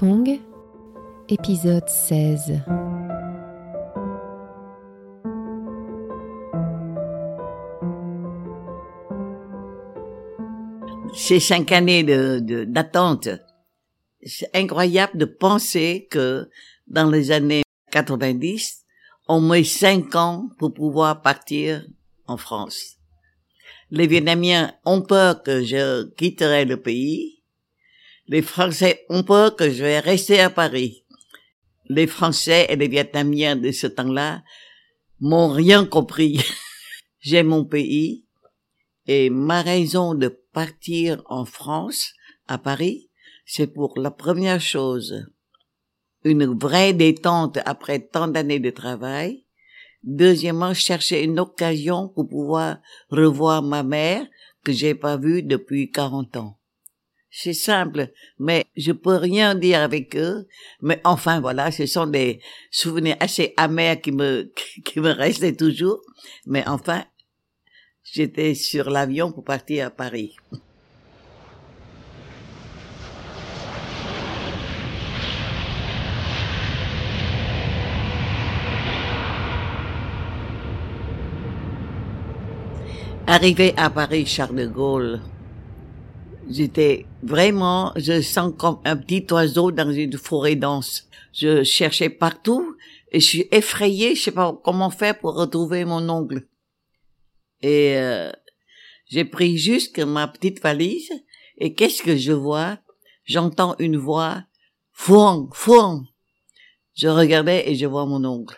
Fong, épisode 16. Ces cinq années d'attente, c'est incroyable de penser que dans les années 90, on met cinq ans pour pouvoir partir en France. Les Vietnamiens ont peur que je quitterai le pays. Les Français ont peur que je vais rester à Paris. Les Français et les Vietnamiens de ce temps-là m'ont rien compris. J'ai mon pays et ma raison de partir en France, à Paris, c'est pour la première chose, une vraie détente après tant d'années de travail. Deuxièmement, chercher une occasion pour pouvoir revoir ma mère que j'ai pas vue depuis 40 ans. C'est simple, mais je peux rien dire avec eux. Mais enfin, voilà, ce sont des souvenirs assez amers qui me, qui me restent toujours. Mais enfin, j'étais sur l'avion pour partir à Paris. Arrivé à Paris Charles de Gaulle, j'étais vraiment, je sens comme un petit oiseau dans une forêt dense. Je cherchais partout et je suis effrayée, je sais pas comment faire pour retrouver mon ongle. Et euh, j'ai pris juste ma petite valise et qu'est-ce que je vois? J'entends une voix Fouang, Fouang. Je regardais et je vois mon ongle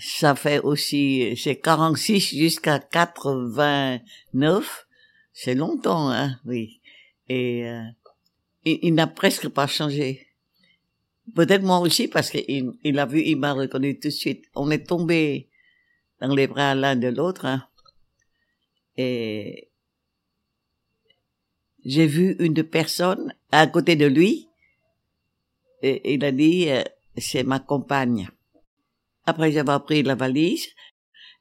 ça fait aussi, c'est 46 jusqu'à 89. C'est longtemps, hein, oui. Et euh, il, n'a presque pas changé. Peut-être moi aussi parce qu'il il a vu, il m'a reconnu tout de suite. On est tombé dans les bras l'un de l'autre. Hein. Et j'ai vu une personne à côté de lui. Et il a dit, euh, c'est ma compagne. Après avoir pris la valise,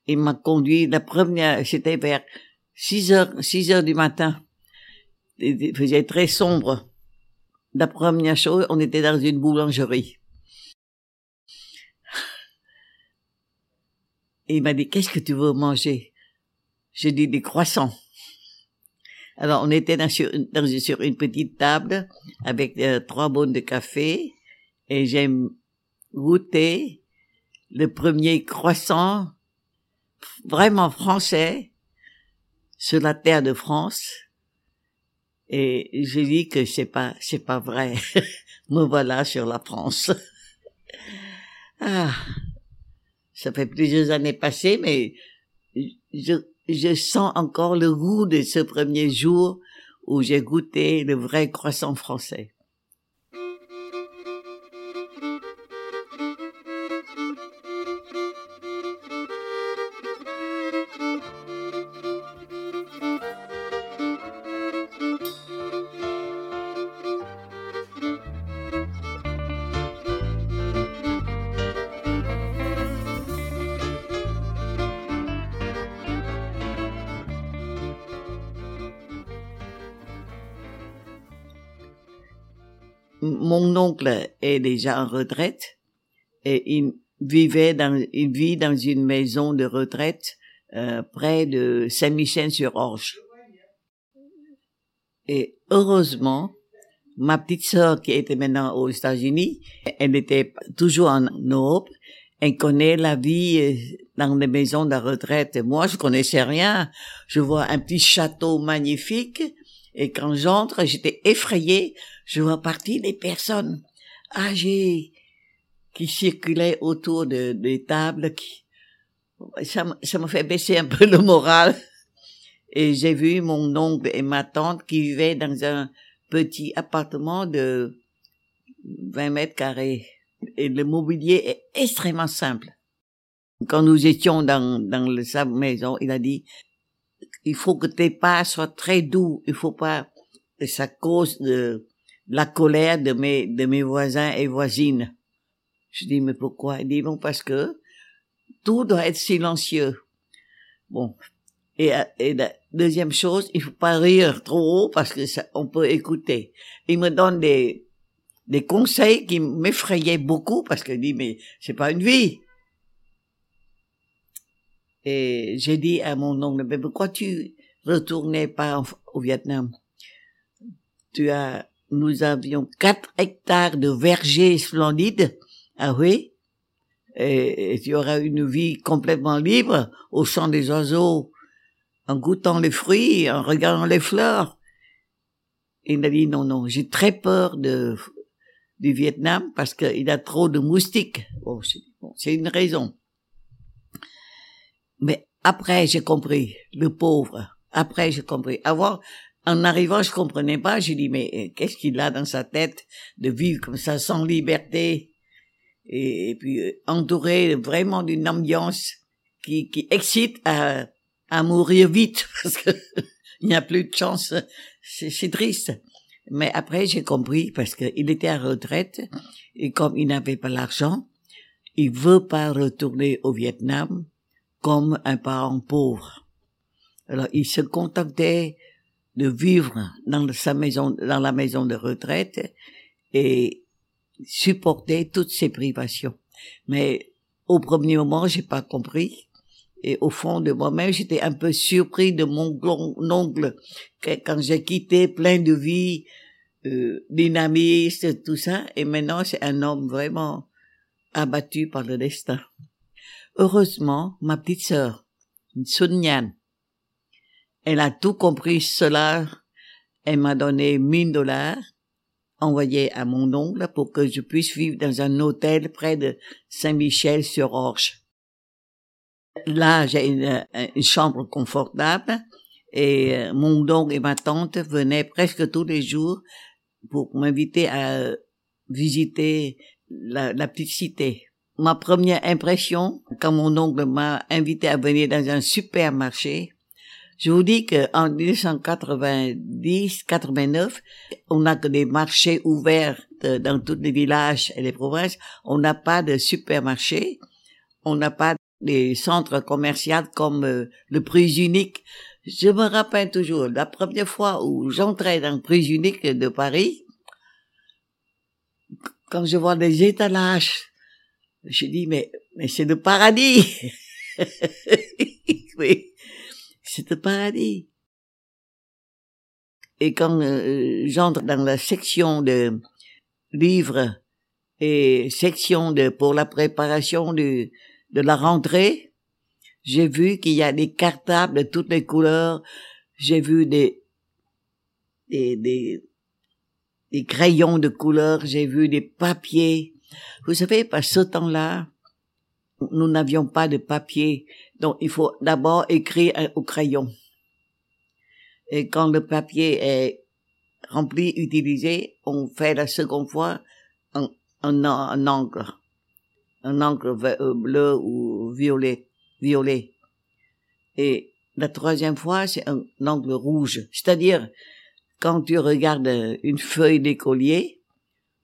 il m'a conduit, la première, c'était vers 6 heures, 6 heures du matin. Il faisait très sombre. La première chose, on était dans une boulangerie. Et il m'a dit, qu'est-ce que tu veux manger? J'ai dit des croissants. Alors, on était dans, sur, une petite table avec euh, trois bonnes de café et j'ai goûté le premier croissant vraiment français sur la terre de France. Et j'ai dit que c'est pas, c'est pas vrai. Me voilà sur la France. ah. Ça fait plusieurs années passées, mais je, je sens encore le goût de ce premier jour où j'ai goûté le vrai croissant français. Mon oncle est déjà en retraite et il vivait dans, il vit dans une maison de retraite euh, près de Saint-Michel-sur-Orge. Et heureusement, ma petite sœur qui était maintenant aux États-Unis, elle était toujours en Europe, elle connaît la vie euh, dans les maisons de retraite. Moi, je connaissais rien. Je vois un petit château magnifique et quand j'entre, j'étais effrayée. Je vois partir des personnes âgées qui circulaient autour de, des tables. Qui, ça, ça m'a fait baisser un peu le moral. Et j'ai vu mon oncle et ma tante qui vivaient dans un petit appartement de 20 mètres carrés. Et le mobilier est extrêmement simple. Quand nous étions dans, dans sa maison, il a dit, il faut que tes pas soient très doux. Il faut pas que ça cause de la colère de mes de mes voisins et voisines. Je dis mais pourquoi? Il dit bon parce que tout doit être silencieux. Bon et, et deuxième chose, il faut pas rire trop haut parce que ça, on peut écouter. Il me donne des, des conseils qui m'effrayaient beaucoup parce qu'il dit, mais c'est pas une vie. Et j'ai dit à mon oncle, mais pourquoi tu retournais pas au Vietnam? Tu as, nous avions quatre hectares de vergers splendides ah oui, et, tu auras une vie complètement libre au chant des oiseaux, en goûtant les fruits, en regardant les fleurs. Il a dit non, non, j'ai très peur de, du Vietnam parce qu'il a trop de moustiques. Bon, c'est une raison. Mais après, j'ai compris, le pauvre. Après, j'ai compris. Avant, en arrivant, je comprenais pas. J'ai dit, mais euh, qu'est-ce qu'il a dans sa tête de vivre comme ça, sans liberté? et, puis euh, entouré vraiment d'une ambiance qui, qui excite à, à mourir vite parce que il n'y a plus de chance. C'est triste. Mais après, j'ai compris parce qu'il était à retraite et comme il n'avait pas l'argent, il veut pas retourner au Vietnam comme un parent pauvre. Alors, il se contentait de vivre dans sa maison, dans la maison de retraite et supporter toutes ces privations. Mais au premier moment, j'ai pas compris. Et au fond de moi-même, j'étais un peu surpris de mon oncle quand j'ai quitté plein de vie, euh, dynamiste, tout ça. Et maintenant, c'est un homme vraiment abattu par le destin. Heureusement, ma petite sœur, Sun elle a tout compris cela. Elle m'a donné 1000 dollars envoyé à mon oncle pour que je puisse vivre dans un hôtel près de Saint-Michel-sur-Orge. Là, j'ai une, chambre confortable et euh, mon oncle et ma tante venaient presque tous les jours pour m'inviter à visiter la, la petite cité. Ma première impression, quand mon oncle m'a invité à venir dans un supermarché, je vous dis qu'en 1990-89, on n'a que des marchés ouverts dans tous les villages et les provinces. On n'a pas de supermarchés. On n'a pas des centres commerciaux comme euh, le prix unique. Je me rappelle toujours la première fois où j'entrais dans le prix unique de Paris, quand je vois des étalages, je dis mais mais c'est le paradis. oui le paradis. Et quand euh, j'entre dans la section de livres et section de pour la préparation de, de la rentrée, j'ai vu qu'il y a des cartables de toutes les couleurs. J'ai vu des, des, des, des crayons de couleur. J'ai vu des papiers. Vous savez, par ce temps-là, nous n'avions pas de papier donc, il faut d'abord écrire au crayon. Et quand le papier est rempli, utilisé, on fait la seconde fois un, un, un angle. Un angle euh, bleu ou violet, violet. Et la troisième fois, c'est un angle rouge. C'est-à-dire, quand tu regardes une feuille d'écolier,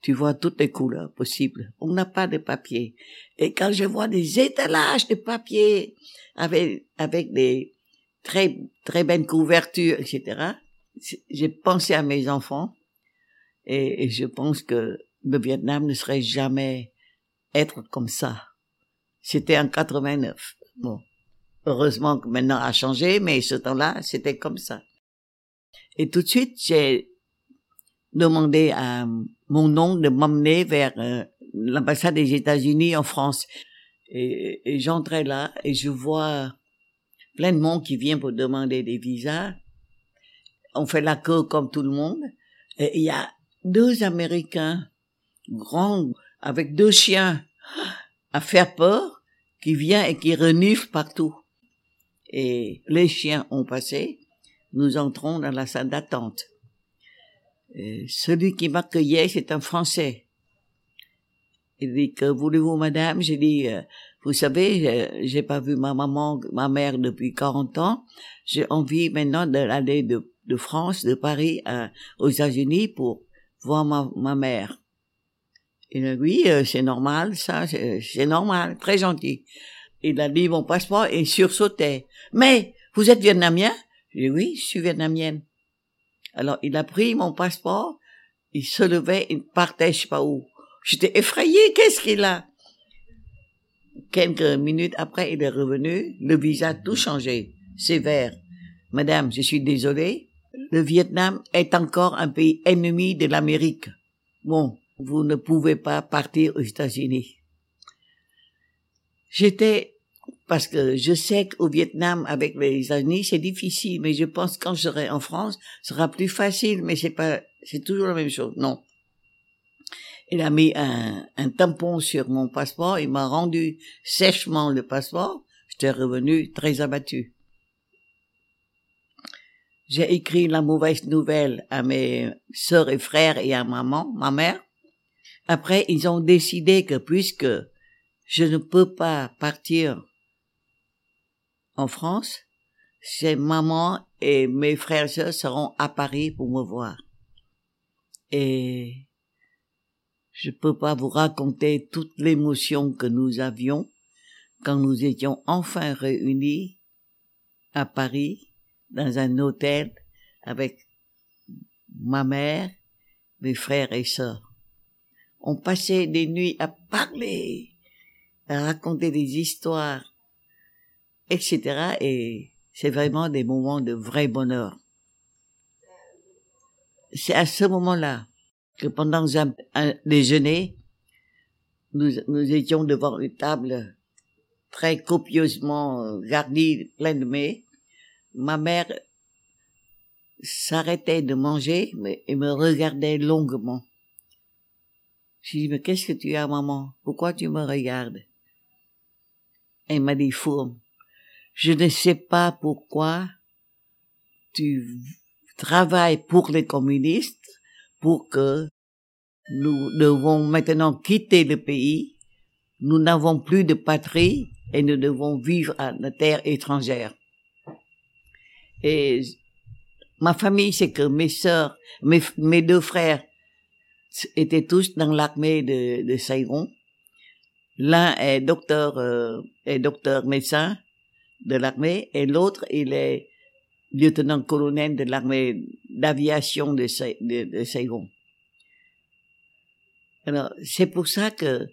tu vois toutes les couleurs possibles. On n'a pas de papier. Et quand je vois des étalages de papier avec, avec des très, très belles couvertures, etc., j'ai pensé à mes enfants et, je pense que le Vietnam ne serait jamais être comme ça. C'était en 89. Bon. Heureusement que maintenant a changé, mais ce temps-là, c'était comme ça. Et tout de suite, j'ai demandé à mon oncle de m'emmener vers euh, l'ambassade des États-Unis en France. Et, et j'entrais là et je vois plein de monde qui vient pour demander des visas. On fait la queue comme tout le monde. Et il y a deux Américains grands avec deux chiens à faire peur qui viennent et qui reniflent partout. Et les chiens ont passé. Nous entrons dans la salle d'attente. Celui qui m'accueillait, c'est un Français. Il dit, que voulez-vous, madame? J'ai dit, euh, vous savez, j'ai pas vu ma maman, ma mère depuis 40 ans. J'ai envie maintenant d'aller de, de France, de Paris aux États-Unis pour voir ma, ma mère. Il a dit, oui, euh, c'est normal, ça, c'est normal, très gentil. Il a dit mon passeport et sursautait. Mais, vous êtes vietnamien? J'ai dit, oui, je suis vietnamienne. Alors, il a pris mon passeport, il se levait, il partait, je sais pas où. J'étais effrayée, qu'est-ce qu'il a? Quelques minutes après, il est revenu, le visa tout changé, sévère. Madame, je suis désolée, le Vietnam est encore un pays ennemi de l'Amérique. Bon, vous ne pouvez pas partir aux États-Unis. J'étais, parce que je sais qu'au Vietnam, avec les États-Unis, c'est difficile, mais je pense quand je serai en France, ce sera plus facile, mais c'est pas, c'est toujours la même chose. Non. Il a mis un, un tampon sur mon passeport, il m'a rendu sèchement le passeport, j'étais revenu très abattu. J'ai écrit la mauvaise nouvelle à mes sœurs et frères et à maman, ma mère. Après, ils ont décidé que puisque je ne peux pas partir en France, c'est maman et mes frères et sœurs seront à Paris pour me voir. Et je peux pas vous raconter toute l'émotion que nous avions quand nous étions enfin réunis à Paris dans un hôtel avec ma mère, mes frères et sœurs. On passait des nuits à parler, à raconter des histoires, etc. Et c'est vraiment des moments de vrai bonheur. C'est à ce moment-là que pendant un, déjeuner, nous, nous étions devant une table très copieusement garnie, pleine de mets, ma mère s'arrêtait de manger et me regardait longuement. Je dis, mais qu'est-ce que tu as, maman? Pourquoi tu me regardes? Elle m'a dit, Fourme, je ne sais pas pourquoi tu travailles pour les communistes pour que nous devons maintenant quitter le pays. Nous n'avons plus de patrie et nous devons vivre à la terre étrangère. Et ma famille, c'est que mes sœurs, mes, deux frères étaient tous dans l'armée de, de Saigon. L'un est docteur, euh, est docteur médecin de l'armée et l'autre, il est lieutenant-colonel de l'armée d'aviation de, de. Alors, c'est pour ça que,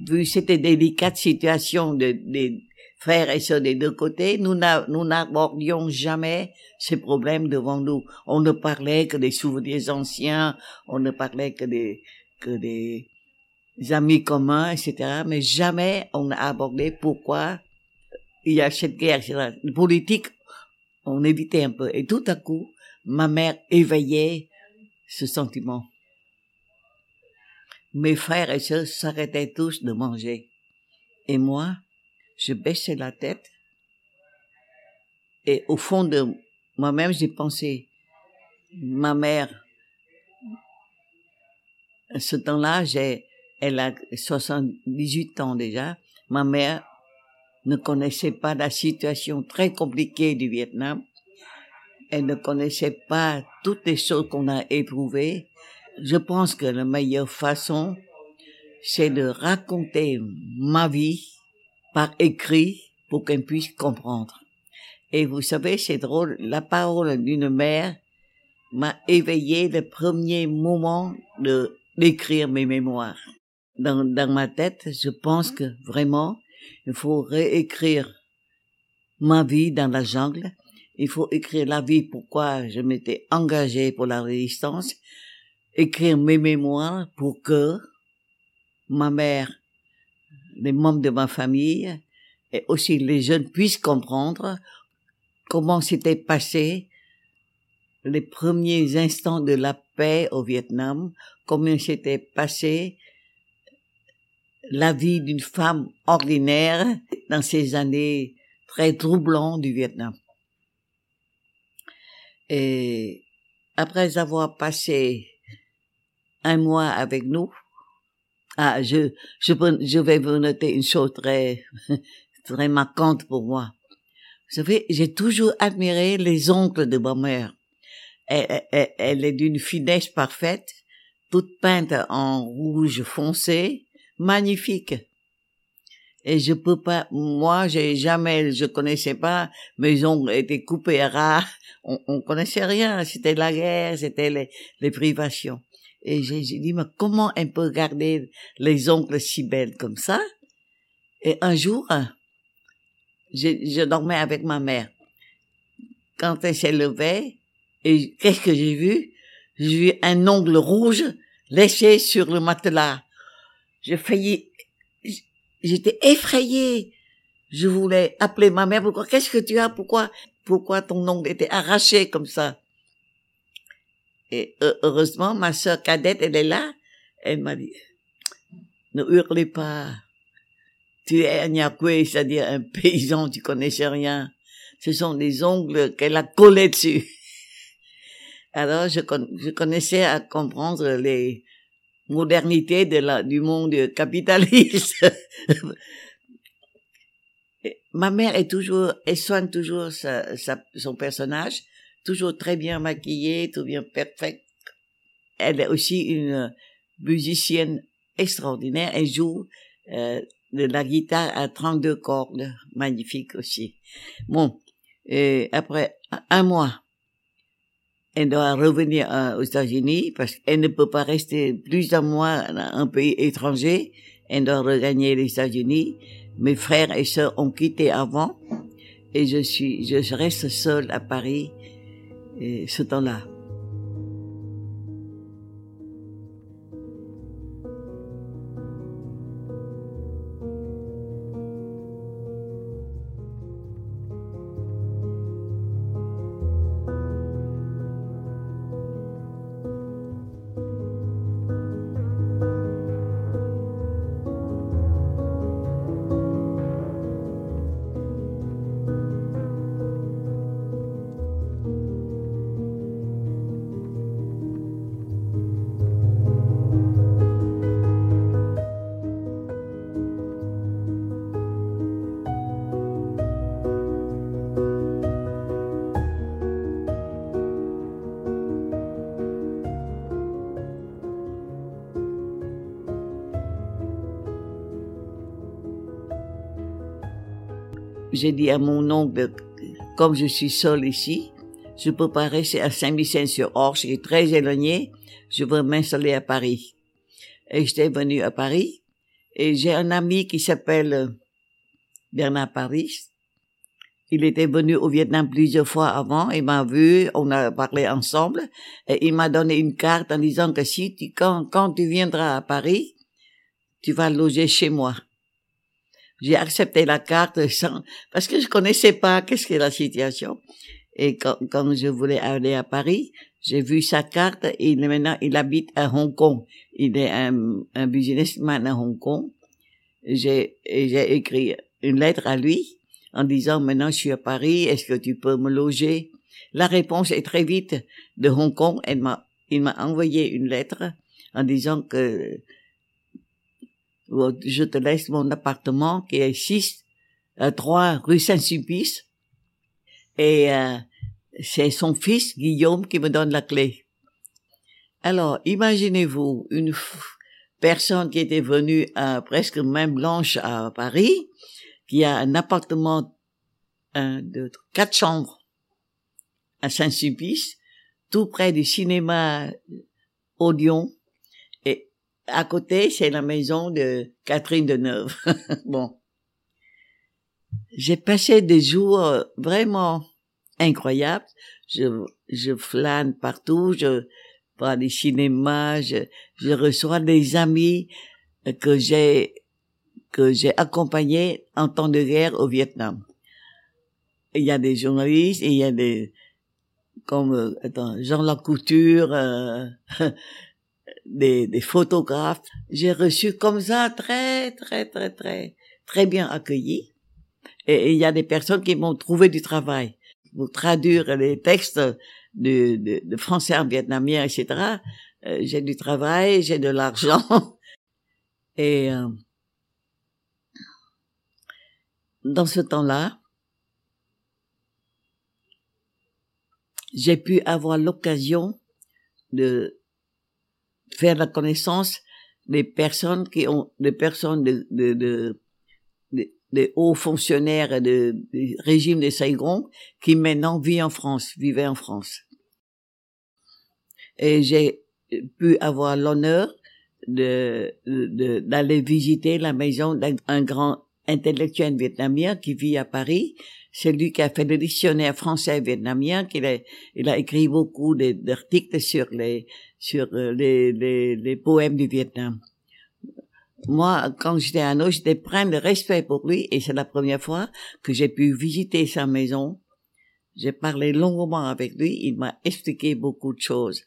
vu cette délicate situation de, de, frères et sœurs des deux côtés, nous n'abordions jamais ces problèmes devant nous. On ne parlait que des souvenirs anciens, on ne parlait que des, des amis communs, etc. Mais jamais on n'a abordé pourquoi il y a cette guerre, etc. Politique, on évitait un peu. Et tout à coup, ma mère éveillait ce sentiment. Mes frères et sœurs s'arrêtaient tous de manger. Et moi, je baissais la tête et au fond de moi-même, j'ai pensé, ma mère, ce temps-là, j'ai, elle a 78 ans déjà, ma mère ne connaissait pas la situation très compliquée du Vietnam. Elle ne connaissait pas toutes les choses qu'on a éprouvées. Je pense que la meilleure façon, c'est de raconter ma vie par écrit pour qu'elle puisse comprendre. Et vous savez, c'est drôle, la parole d'une mère m'a éveillé le premier moment de d'écrire mes mémoires. Dans, dans ma tête, je pense que vraiment, il faut réécrire ma vie dans la jungle. Il faut écrire la vie pourquoi je m'étais engagé pour la résistance? Écrire mes mémoires pour que ma mère les membres de ma famille et aussi les jeunes puissent comprendre comment s'était passé les premiers instants de la paix au Vietnam, comment s'était passé la vie d'une femme ordinaire dans ces années très troublantes du Vietnam. Et après avoir passé un mois avec nous, ah, je, je, je vais vous noter une chose très, très marquante pour moi. Vous savez, j'ai toujours admiré les oncles de ma mère. Elle, elle, est d'une finesse parfaite, toute peinte en rouge foncé, magnifique. Et je peux pas, moi, j'ai jamais, je connaissais pas, mes ongles étaient coupés à ras, on, on connaissait rien, c'était la guerre, c'était les, les privations. Et j'ai dit, mais comment on peut garder les ongles si belles comme ça? Et un jour, je, je dormais avec ma mère. Quand elle s'est levée, et qu'est-ce que j'ai vu? J'ai vu un ongle rouge laissé sur le matelas. J'ai failli, j'étais effrayée. Je voulais appeler ma mère. Pourquoi? Qu'est-ce que tu as? Pourquoi? Pourquoi ton ongle était arraché comme ça? Et heureusement, ma sœur cadette, elle est là. Elle m'a dit, ne hurlez pas. Tu es un Nyakwe, c'est-à-dire un paysan, tu connaissais rien. Ce sont des ongles qu'elle a collés dessus. Alors, je, je connaissais à comprendre les modernités de la, du monde capitaliste. Ma mère est toujours, elle soigne toujours sa, sa, son personnage, toujours très bien maquillée, tout bien perfect. Elle est aussi une musicienne extraordinaire. Elle joue euh, de la guitare à 32 cordes, magnifique aussi. Bon, et après un mois, elle doit revenir euh, aux États-Unis parce qu'elle ne peut pas rester plus d'un mois dans un pays étranger. Elle doit regagner les États-Unis. Mes frères et sœurs ont quitté avant et je suis, je reste seule à Paris ce temps-là. J'ai dit à mon oncle, comme je suis seule ici, je peux pas rester à Saint-Vicent-sur-Orge, qui est très éloigné, je veux m'installer à Paris. Et j'étais venu à Paris, et j'ai un ami qui s'appelle Bernard Paris. Il était venu au Vietnam plusieurs fois avant, il m'a vu, on a parlé ensemble, et il m'a donné une carte en disant que si tu, quand, quand tu viendras à Paris, tu vas loger chez moi j'ai accepté la carte sans, parce que je connaissais pas qu'est-ce que la situation. Et quand, quand je voulais aller à Paris, j'ai vu sa carte et maintenant il habite à Hong Kong. Il est un, un businessman à Hong Kong. J'ai, j'ai écrit une lettre à lui en disant maintenant je suis à Paris, est-ce que tu peux me loger? La réponse est très vite de Hong Kong. Elle m'a, il m'a envoyé une lettre en disant que je te laisse mon appartement qui est 6, euh, 3 rue Saint-Sulpice. Et euh, c'est son fils, Guillaume, qui me donne la clé. Alors, imaginez-vous une personne qui était venue à presque même blanche à Paris, qui a un appartement, deux, quatre chambres à Saint-Sulpice, tout près du cinéma Odeon, à côté, c'est la maison de Catherine Deneuve. bon. J'ai passé des jours euh, vraiment incroyables. Je, je flâne partout, je vois des cinémas, je, je reçois des amis que j'ai, que j'ai accompagnés en temps de guerre au Vietnam. Il y a des journalistes, il y a des, comme, euh, attends, Jean Lacouture, euh, des, des photographes. J'ai reçu comme ça très, très, très, très, très bien accueilli. Et il y a des personnes qui m'ont trouvé du travail pour traduire les textes de, de, de français en vietnamien, etc. Euh, j'ai du travail, j'ai de l'argent. Et euh, dans ce temps-là, j'ai pu avoir l'occasion de faire la connaissance des personnes qui ont des personnes de, de, de, des hauts fonctionnaires de, du régime de Saigon qui maintenant vit en France, vivait en France. Et j'ai pu avoir l'honneur de d'aller visiter la maison d'un grand intellectuel vietnamien qui vit à Paris. C'est lui qui a fait le dictionnaire français-vietnamien, qu'il a, il a écrit beaucoup d'articles sur les, sur euh, les, les, les poèmes du Vietnam. Moi, quand j'étais à Hanoi, j'étais plein de respect pour lui et c'est la première fois que j'ai pu visiter sa maison. J'ai parlé longuement avec lui, il m'a expliqué beaucoup de choses.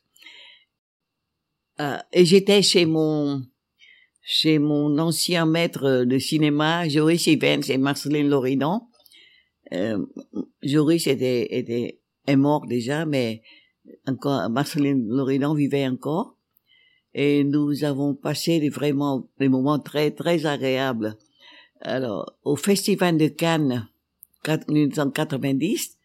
Euh, et j'étais chez mon chez mon ancien maître de cinéma, Joris Evans et Marceline Loridan. Euh, Joris était, était, est mort déjà, mais encore, Marceline Loridan vivait encore. Et nous avons passé des, vraiment des moments très, très agréables. Alors, au Festival de Cannes, 1990,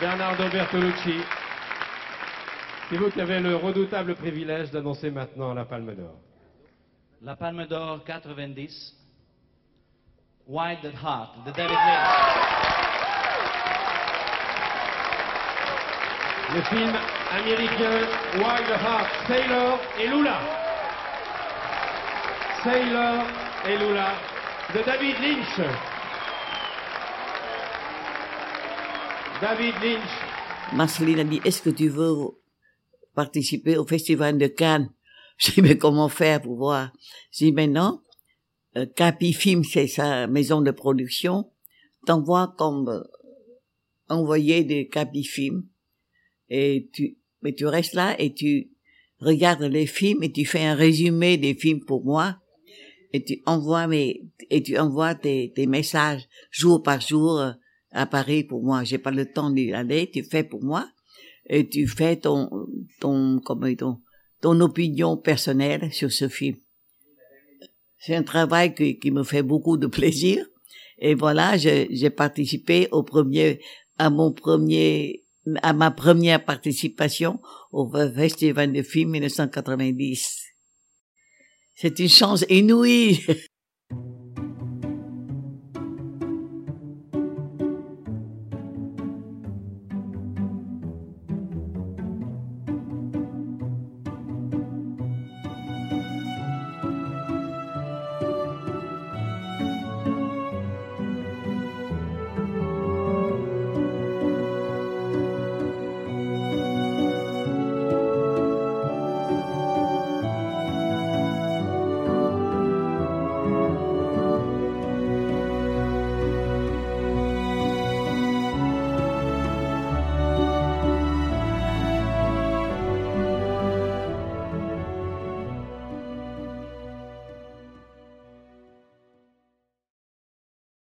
Bernardo Bertolucci, c'est vous qui avez le redoutable privilège d'annoncer maintenant la Palme d'Or. La Palme d'Or 90, Wild at Heart de David Lynch. Le film américain Wild Heart, Sailor et Lula. Sailor et Lula de David Lynch. David Lynch. Marceline a dit, est-ce que tu veux participer au festival de Cannes? Je dis, mais comment faire pour voir? Je dis, maintenant, euh, Capi Film, c'est sa maison de production, t'envoie comme euh, envoyer des Capi Film. Et tu, mais tu restes là et tu regardes les films et tu fais un résumé des films pour moi. Et tu envoies mes, et tu envoies tes, tes messages jour par jour euh, à Paris pour moi. J'ai pas le temps d'y aller, tu fais pour moi et tu fais ton, ton, comment ton, ton opinion personnelle sur ce film. C'est un travail qui, qui, me fait beaucoup de plaisir. Et voilà, j'ai participé au premier, à mon premier, à ma première participation au Festival de film 1990. C'est une chance inouïe.